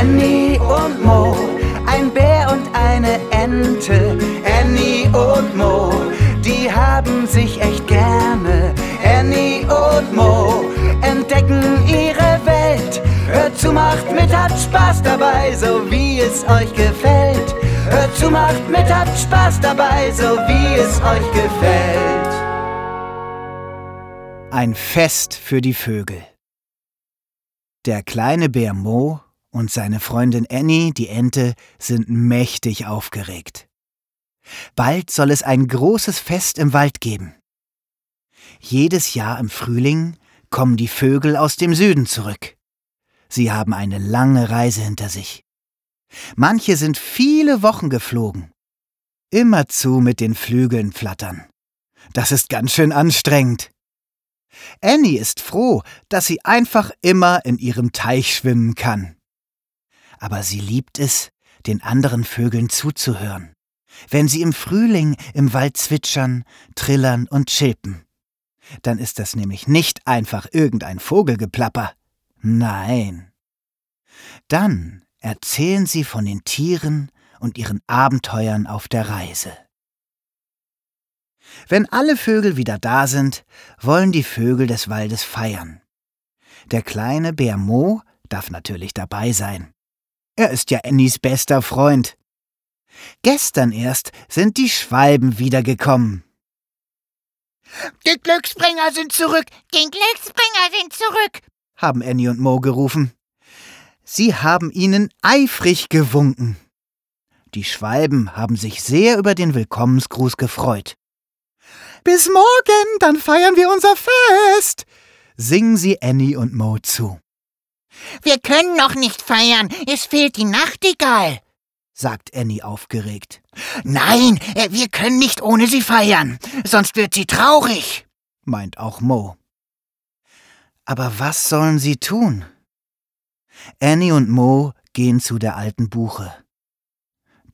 Annie und Mo, ein Bär und eine Ente. Annie und Mo, die haben sich echt gerne. Annie und Mo entdecken ihre Welt. Hört zu, macht mit, habt Spaß dabei, so wie es euch gefällt. Hört zu, macht mit, habt Spaß dabei, so wie es euch gefällt. Ein Fest für die Vögel. Der kleine Bär Mo und seine Freundin Annie, die Ente, sind mächtig aufgeregt. Bald soll es ein großes Fest im Wald geben. Jedes Jahr im Frühling kommen die Vögel aus dem Süden zurück. Sie haben eine lange Reise hinter sich. Manche sind viele Wochen geflogen. Immerzu mit den Flügeln flattern. Das ist ganz schön anstrengend. Annie ist froh, dass sie einfach immer in ihrem Teich schwimmen kann. Aber sie liebt es, den anderen Vögeln zuzuhören, wenn sie im Frühling im Wald zwitschern, trillern und chilpen. Dann ist das nämlich nicht einfach irgendein Vogelgeplapper. Nein. Dann erzählen sie von den Tieren und ihren Abenteuern auf der Reise. Wenn alle Vögel wieder da sind, wollen die Vögel des Waldes feiern. Der kleine Bär Mo darf natürlich dabei sein. Er ist ja Annies bester Freund. Gestern erst sind die Schwalben wiedergekommen. Die Glücksbringer sind zurück! Die Glücksbringer sind zurück! haben Annie und Mo gerufen. Sie haben ihnen eifrig gewunken. Die Schwalben haben sich sehr über den Willkommensgruß gefreut. Bis morgen, dann feiern wir unser Fest, singen sie Annie und Mo zu. Wir können noch nicht feiern, es fehlt die Nachtigall, sagt Annie aufgeregt. Nein, äh, wir können nicht ohne sie feiern, sonst wird sie traurig, meint auch Mo. Aber was sollen sie tun? Annie und Mo gehen zu der alten Buche.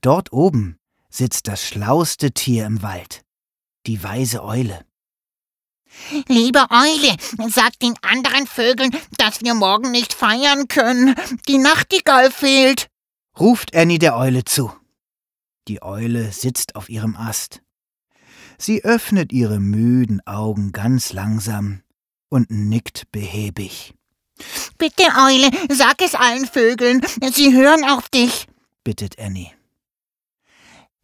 Dort oben sitzt das schlauste Tier im Wald die weise Eule. Liebe Eule, sag den anderen Vögeln, dass wir morgen nicht feiern können. Die Nachtigall fehlt, ruft Annie der Eule zu. Die Eule sitzt auf ihrem Ast. Sie öffnet ihre müden Augen ganz langsam und nickt behäbig. Bitte, Eule, sag es allen Vögeln, sie hören auf dich, bittet Annie.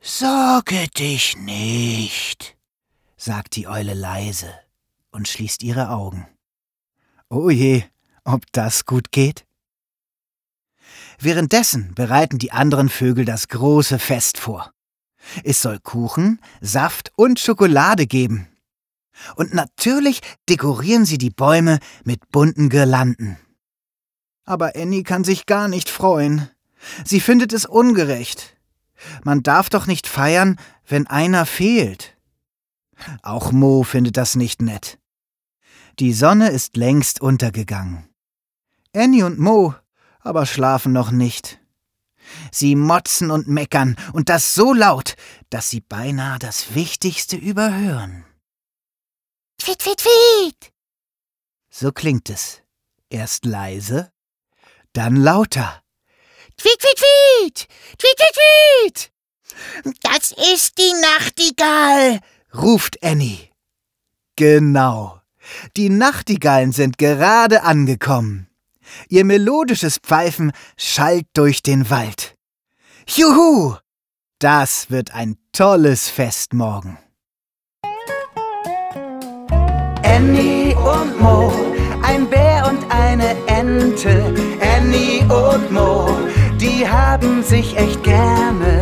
Sorge dich nicht, sagt die Eule leise und schließt ihre Augen. Oh je, ob das gut geht? Währenddessen bereiten die anderen Vögel das große Fest vor. Es soll Kuchen, Saft und Schokolade geben. Und natürlich dekorieren sie die Bäume mit bunten Girlanden. Aber Annie kann sich gar nicht freuen. Sie findet es ungerecht. Man darf doch nicht feiern, wenn einer fehlt. Auch Mo findet das nicht nett. Die Sonne ist längst untergegangen. Annie und Mo aber schlafen noch nicht. Sie motzen und meckern, und das so laut, dass sie beinahe das Wichtigste überhören. Tweet, tweet, tweet! So klingt es. Erst leise, dann lauter. Tweet, tweet, tweet! Tweet, tweet, tweet! Das ist die Nachtigall! ruft Annie. Genau. Die Nachtigallen sind gerade angekommen. Ihr melodisches Pfeifen schallt durch den Wald. Juhu! Das wird ein tolles Fest morgen. Annie und Mo, ein Bär und eine Ente. Annie und Mo, die haben sich echt gerne.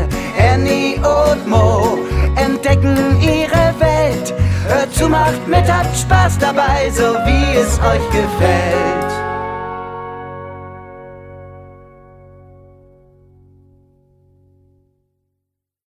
Macht mit, habt Spaß dabei, so wie es euch gefällt.